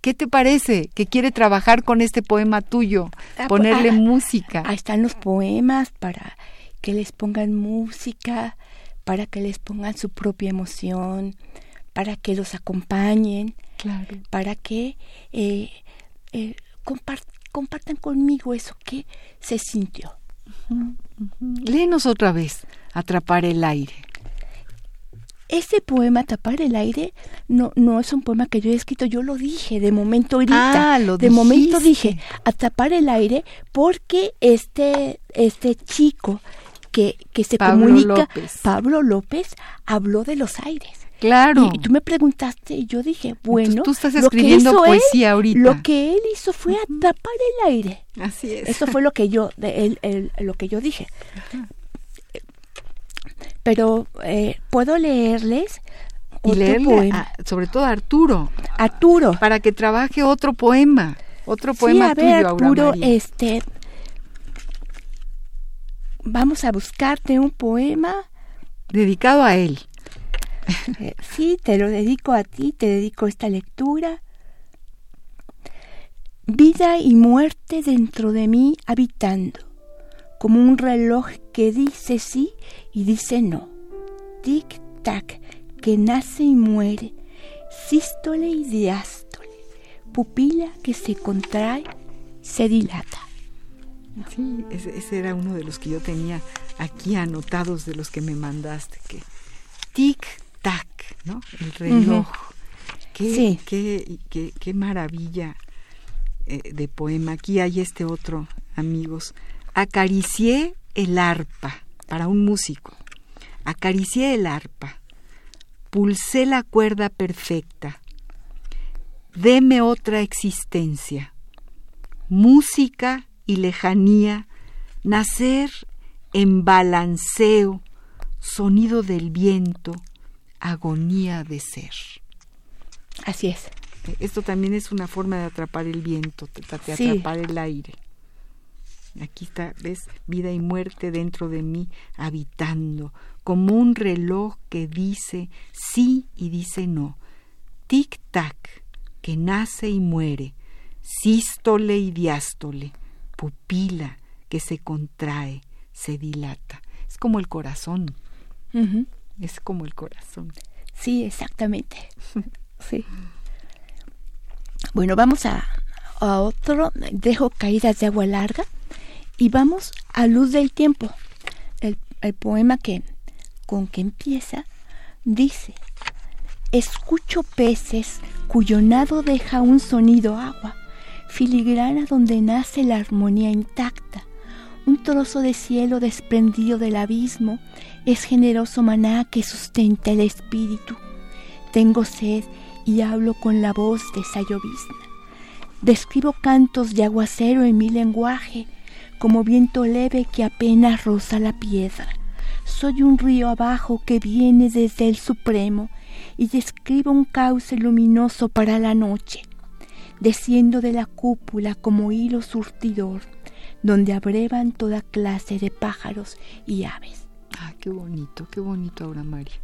¿Qué te parece que quiere trabajar con este poema tuyo? Ah, pues, ponerle ah, música. Ahí están los poemas para que les pongan música, para que les pongan su propia emoción, para que los acompañen, claro. para que eh, eh, compartan compartan conmigo eso que se sintió. Léenos otra vez, Atrapar el aire. Ese poema, Atrapar el aire, no, no es un poema que yo he escrito, yo lo dije de momento ahorita. Ah, lo de momento dije, Atrapar el aire, porque este, este chico que, que se comunica, Pablo López, habló de los aires. Claro. Y, tú me preguntaste y yo dije, bueno, tú estás escribiendo poesía ahorita. Lo que él hizo fue atrapar el aire. Así es. Eso fue lo que yo, de, lo que yo dije. Pero eh, puedo leerles y leerle sobre todo a Arturo. Arturo. Para que trabaje otro poema, otro poema a ver, Arturo, este, vamos a buscarte un poema dedicado a él. Eh, sí, te lo dedico a ti, te dedico esta lectura. Vida y muerte dentro de mí habitando, como un reloj que dice sí y dice no. Tic-tac, que nace y muere, sístole y diástole, pupila que se contrae, se dilata. Sí, ese, era uno de los que yo tenía aquí anotados de los que me mandaste, que tic ¿no? El reloj. qué, qué, qué, maravilla. eh, de poema. Aquí hay este otro, amigos. Acaricié el arpa para un músico. Acaricié el arpa. Pulsé la cuerda perfecta. Deme otra existencia. Música y lejanía. Nacer en balanceo. Sonido del viento. Agonía de ser. Así es. Esto también es una forma de atrapar el viento, de, atrapar el aire. Aquí está, ves, vida y muerte dentro de mí, habitando, como un reloj que dice sí y dice no. Tic-tac, que nace y muere, sístole y diástole, pupila que se contrae, se dilata. Es como el corazón. Es como el corazón. Sí, exactamente. sí. Bueno, vamos a, otro. Dejo caídas de agua larga y vamos a luz del tiempo. El, el poema que con que empieza dice: Escucho peces cuyo nado deja un sonido agua, filigrana donde nace la armonía intacta. Un trozo de cielo desprendido del abismo es generoso maná que sustenta el espíritu. Tengo sed y hablo con la voz de esa llovizna. Describo cantos de aguacero en mi lenguaje, como viento leve que apenas roza la piedra. Soy un río abajo que viene desde el Supremo y describo un cauce luminoso para la noche. Desciendo de la cúpula como hilo surtidor, donde abrevan toda clase de pájaros y aves. Ah, qué bonito, qué bonito, Aura María.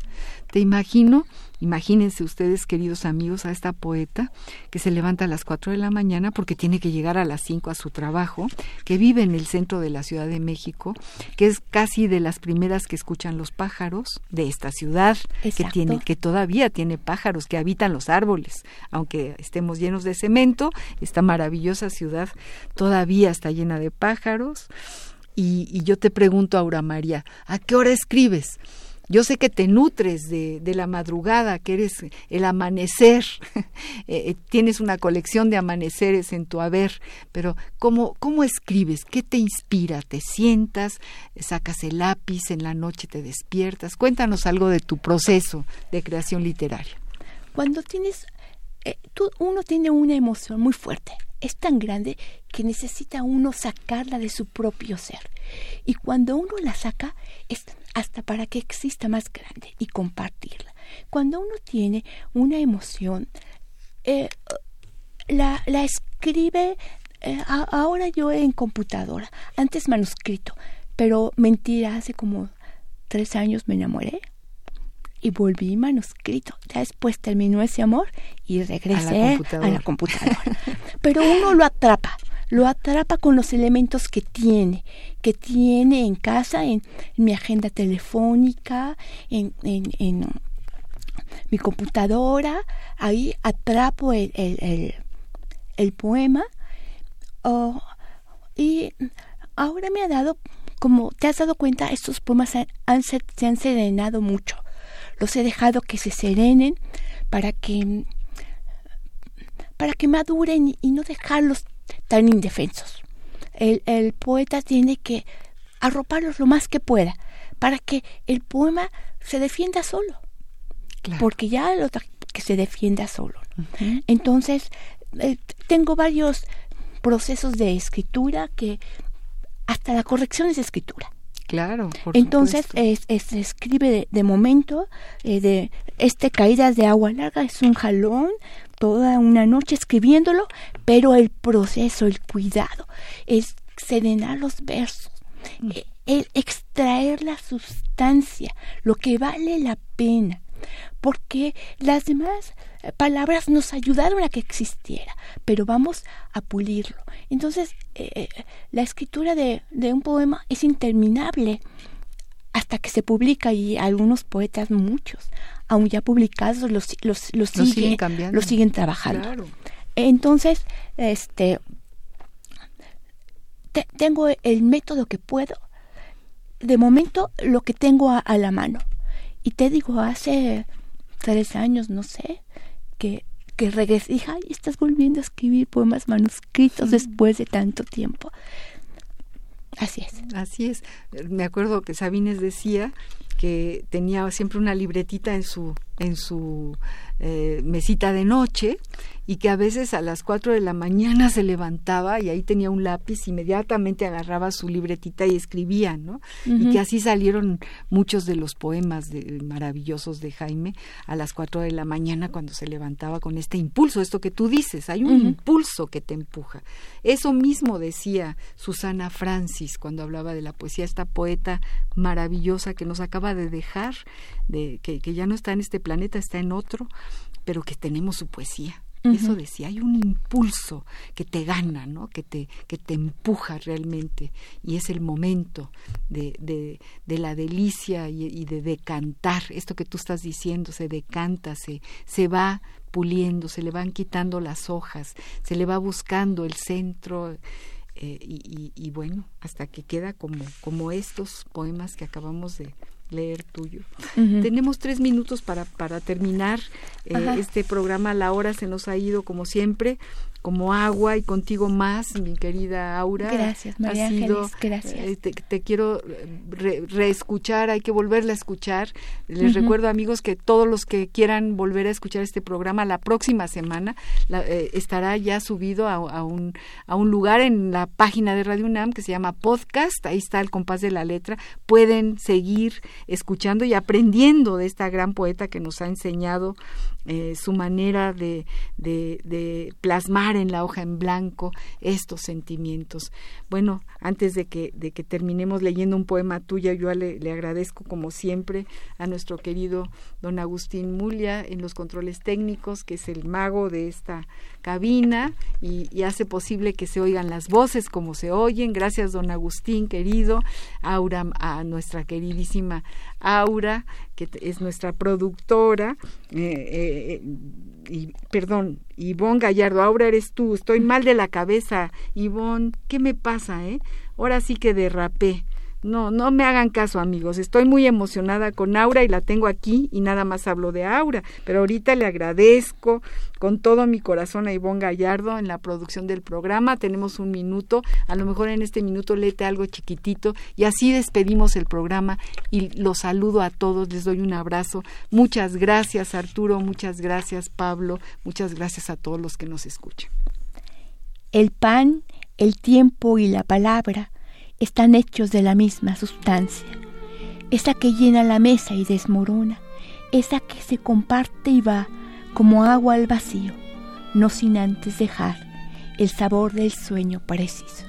Te imagino, imagínense ustedes, queridos amigos, a esta poeta que se levanta a las 4 de la mañana porque tiene que llegar a las 5 a su trabajo, que vive en el centro de la Ciudad de México, que es casi de las primeras que escuchan los pájaros de esta ciudad, que tiene que todavía tiene pájaros que habitan los árboles, aunque estemos llenos de cemento, esta maravillosa ciudad todavía está llena de pájaros. Y, y yo te pregunto, Aura María, ¿a qué hora escribes? Yo sé que te nutres de, la madrugada, que eres el amanecer, eh, eh, tienes una colección de amaneceres en tu haber, pero ¿cómo, ¿cómo escribes? ¿Qué te inspira? ¿Te sientas? ¿Sacas el lápiz? ¿En la noche te despiertas? Cuéntanos algo de tu proceso de creación literaria. Cuando tienes, eh, uno tiene una emoción muy fuerte, es tan grande que necesita uno sacarla de su propio ser. Y cuando uno la saca, es hasta para que exista más grande y compartirla. Cuando uno tiene una emoción, eh, la, la, escribe eh, ahora yo en computadora, antes manuscrito, pero mentira, hace como tres años me enamoré y volví manuscrito. Ya después terminó ese amor y regresé a la computadora. Pero uno lo atrapa, lo atrapa con los elementos que tiene, que tiene en casa, en, mi agenda telefónica, en, en, mi computadora, ahí atrapo el, el, el, poema. Oh, y ahora me ha dado, como te has dado cuenta, estos poemas han, se, se han serenado mucho. Los he dejado que se serenen para que para que maduren y no dejarlos tan indefensos. El, el poeta tiene que arroparlos lo más que pueda para que el poema se defienda solo. Porque ya lo que se defienda solo. Entonces, eh, tengo varios procesos de escritura que hasta la corrección es escritura. Claro. Entonces es, se escribe de, momento, eh, de este caídas de agua larga es un jalón, toda una noche escribiéndolo, pero el proceso, el cuidado, es serenar los versos, mm. eh, el extraer la sustancia, lo que vale la pena, porque las demás palabras nos ayudaron a que existiera, pero vamos a pulirlo. Entonces, eh, la escritura de, de, un poema es interminable hasta que se publica y algunos poetas, muchos, aún ya publicados los, los, los, siguen, los siguen trabajando. Entonces, este tengo el método que puedo, de momento lo que tengo a, la mano. Y te digo, hace tres años, no sé, que, que regresé. Dije, ay, estás volviendo a escribir poemas manuscritos después de tanto tiempo. Así es. Así es. Me acuerdo que Sabines decía que tenía siempre una libretita en su en su eh, mesita de noche y que a veces a las 4 de la mañana se levantaba y ahí tenía un lápiz, inmediatamente agarraba su libretita y escribía, ¿no? Y que así salieron muchos de los poemas de, maravillosos de Jaime a las 4 de la mañana cuando se levantaba con este impulso, esto que tú dices, hay un impulso que te empuja. Eso mismo decía Susana Francis cuando hablaba de la poesía, esta poeta maravillosa que nos acaba de dejar, de, que, que ya no está en este planeta, está en otro, pero que tenemos su poesía. Eso decía, hay un impulso que te gana, ¿no? que, te, que te empuja realmente y es el momento de, de, de la delicia y, de decantar. Esto que tú estás diciendo, se decanta, se, se va puliendo, se le van quitando las hojas, se le va buscando el centro. Eh, y, y, bueno, hasta que queda como, como estos poemas que acabamos de, leer tuyo. Tenemos tres minutos para, para terminar eh, este programa. La hora se nos ha ido como siempre como agua y contigo más, mi querida Aura. Gracias, María Ángeles, gracias. Eh, te, quiero reescuchar, hay que volverla a escuchar. Les recuerdo, amigos, que todos los que quieran volver a escuchar este programa la próxima semana eh, estará ya subido a, un, a un lugar en la página de Radio UNAM que se llama Podcast. Ahí está el compás de la letra. Pueden seguir escuchando y aprendiendo de esta gran poeta que nos ha enseñado eh, su manera de, de, plasmar en la hoja en blanco estos sentimientos. Bueno, antes de que, de que terminemos leyendo un poema tuyo, yo le, le, agradezco como siempre a nuestro querido don Agustín Mulia en los controles técnicos, que es el mago de esta cabina y, hace posible que se oigan las voces como se oyen. Gracias, don Agustín, querido. Aura, a nuestra queridísima Aura, que es nuestra productora. Eh, eh, y, perdón, Ivonne Gallardo, Aura eres tú, estoy mal de la cabeza. Ivonne, ¿qué me pasa, eh? Ahora sí que derrapé. No, no me hagan caso, amigos. Estoy muy emocionada con Aura y la tengo aquí y nada más hablo de Aura. Pero ahorita le agradezco con todo mi corazón a Ivonne Gallardo en la producción del programa. Tenemos un minuto. A lo mejor en este minuto léete algo chiquitito y así despedimos el programa y los saludo a todos. Les doy un abrazo. Muchas gracias, Arturo. Muchas gracias, Pablo. Muchas gracias a todos los que nos escuchan. El pan, el tiempo y la palabra están hechos de la misma sustancia, esa que llena la mesa y desmorona, esa que se comparte y va como agua al vacío, no sin antes dejar el sabor del sueño preciso.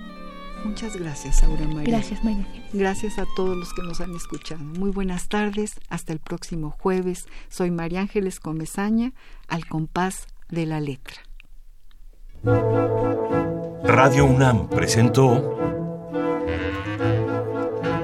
Muchas gracias, Aura María. Gracias, María. Gracias a todos los que nos han escuchado. Muy buenas tardes, hasta el próximo jueves. Soy María Ángeles Comezaña, al compás de la letra. Radio UNAM presentó